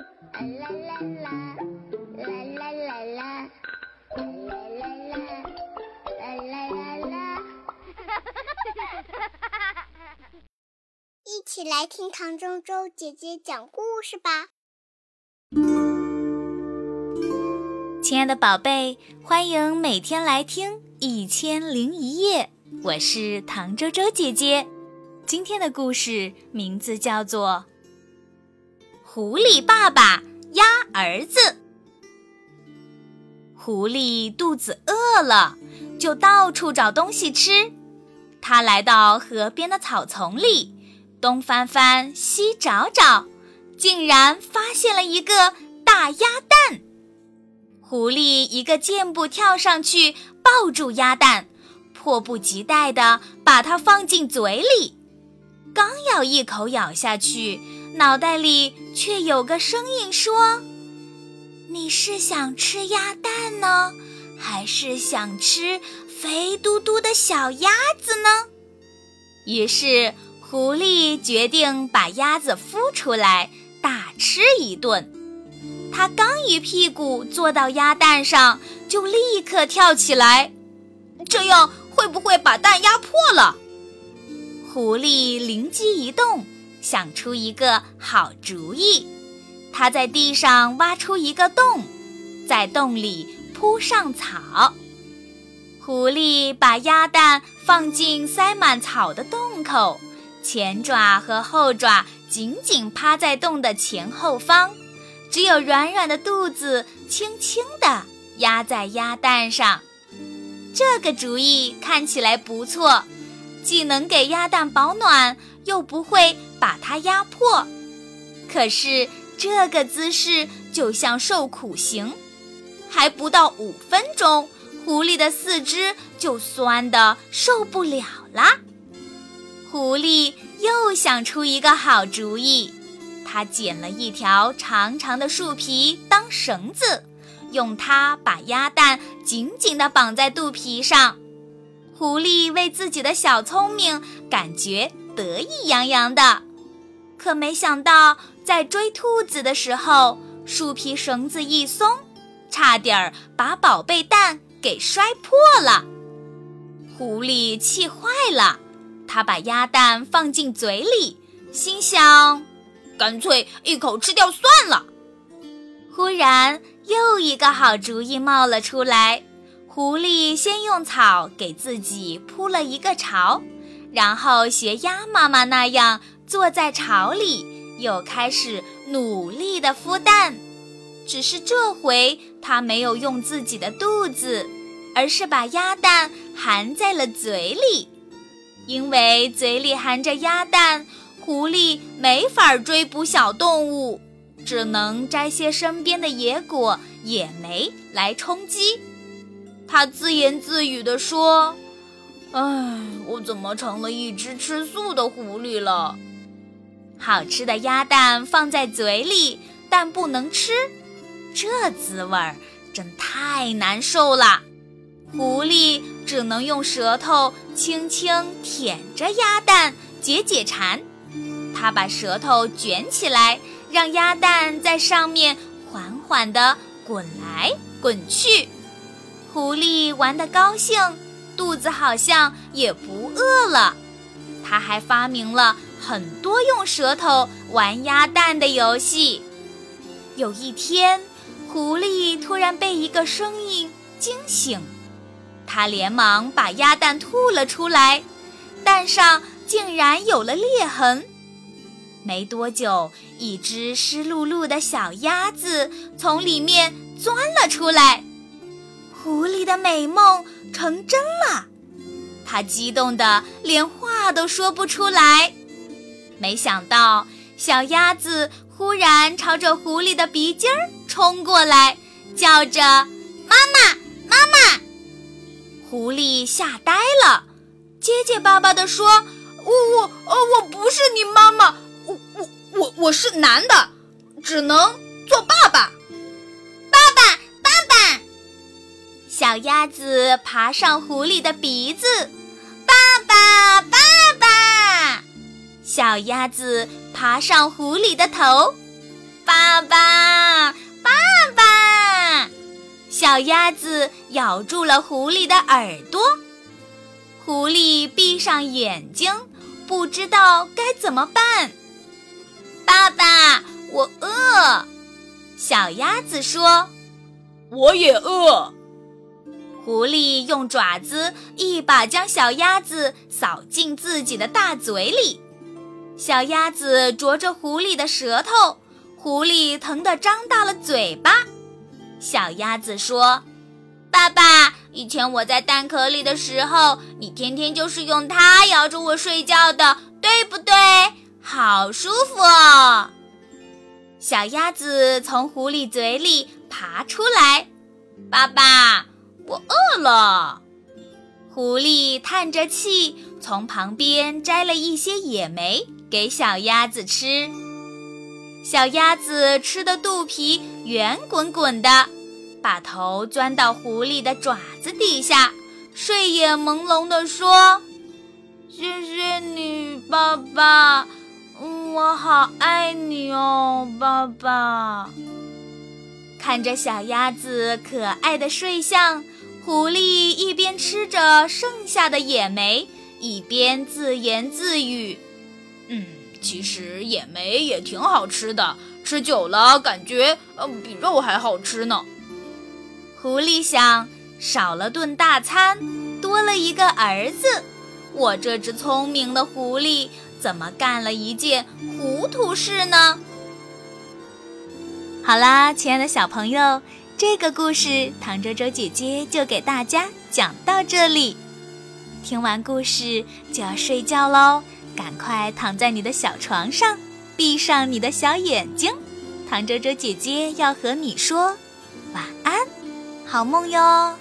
啦啦啦，啦啦啦啦，啦啦啦啦，啦啦啦啦。一起来听唐周周姐姐讲故事吧。亲爱的宝贝，欢迎每天来听《一千零一夜》，我是唐周周姐姐。今天的故事名字叫做《狐狸爸爸压儿子》。狐狸肚子饿了，就到处找东西吃。他来到河边的草丛里，东翻翻，西找找，竟然发现了一个大鸭蛋。狐狸一个箭步跳上去，抱住鸭蛋，迫不及待地把它放进嘴里。刚要一口咬下去，脑袋里却有个声音说：“你是想吃鸭蛋呢，还是想吃肥嘟嘟的小鸭子呢？”于是，狐狸决定把鸭子孵出来，大吃一顿。它刚一屁股坐到鸭蛋上，就立刻跳起来，这样会不会把蛋压破了？狐狸灵机一动，想出一个好主意。他在地上挖出一个洞，在洞里铺上草。狐狸把鸭蛋放进塞满草的洞口，前爪和后爪紧紧趴在洞的前后方，只有软软的肚子轻轻地压在鸭蛋上。这个主意看起来不错。既能给鸭蛋保暖，又不会把它压破。可是这个姿势就像受苦刑，还不到五分钟，狐狸的四肢就酸得受不了啦。狐狸又想出一个好主意，它捡了一条长长的树皮当绳子，用它把鸭蛋紧紧地绑在肚皮上。狐狸为自己的小聪明感觉得意洋洋的，可没想到在追兔子的时候，树皮绳子一松，差点儿把宝贝蛋给摔破了。狐狸气坏了，它把鸭蛋放进嘴里，心想：干脆一口吃掉算了。忽然，又一个好主意冒了出来。狐狸先用草给自己铺了一个巢，然后学鸭妈妈那样坐在巢里，又开始努力地孵蛋。只是这回它没有用自己的肚子，而是把鸭蛋含在了嘴里。因为嘴里含着鸭蛋，狐狸没法追捕小动物，只能摘些身边的野果、野莓来充饥。他自言自语地说：“唉，我怎么成了一只吃素的狐狸了？好吃的鸭蛋放在嘴里，但不能吃，这滋味儿真太难受了。狐狸只能用舌头轻轻舔着鸭蛋解解馋。它把舌头卷起来，让鸭蛋在上面缓缓地滚来滚去。”狐狸玩得高兴，肚子好像也不饿了。他还发明了很多用舌头玩鸭蛋的游戏。有一天，狐狸突然被一个声音惊醒，他连忙把鸭蛋吐了出来，蛋上竟然有了裂痕。没多久，一只湿漉漉的小鸭子从里面钻了出来。狐狸的美梦成真了，他激动得连话都说不出来。没想到，小鸭子忽然朝着狐狸的鼻尖儿冲过来，叫着“妈妈，妈妈！”狐狸吓呆了，结结巴巴地说：“我我呃，我不是你妈妈，我我我我是男的，只能做爸爸。”小鸭子爬上狐狸的鼻子，小鸭子爬上狐狸的头，爸爸爸，爸爸！小鸭子咬住了狐狸的耳朵，狐狸闭上眼睛，不知道该怎么办。爸爸，我饿。小鸭子说：“我也饿。”狐狸用爪子一把将小鸭子扫进自己的大嘴里，小鸭子啄着狐狸的舌头，狐狸疼得张大了嘴巴。小鸭子说：“爸爸，以前我在蛋壳里的时候，你天天就是用它咬着我睡觉的，对不对？好舒服哦。”小鸭子从狐狸嘴里爬出来，爸爸。我饿了，狐狸叹着气，从旁边摘了一些野莓给小鸭子吃。小鸭子吃的肚皮圆滚滚的，把头钻到狐狸的爪子底下，睡眼朦胧地说：“谢谢你，爸爸，我好爱你哦，爸爸。”看着小鸭子可爱的睡相。狐狸一边吃着剩下的野莓，一边自言自语：“嗯，其实野莓也挺好吃的，吃久了感觉呃比肉还好吃呢。”狐狸想：少了顿大餐，多了一个儿子，我这只聪明的狐狸怎么干了一件糊涂事呢？好啦，亲爱的小朋友。这个故事，唐周周姐姐就给大家讲到这里。听完故事就要睡觉喽，赶快躺在你的小床上，闭上你的小眼睛。唐哲哲姐姐要和你说晚安，好梦哟。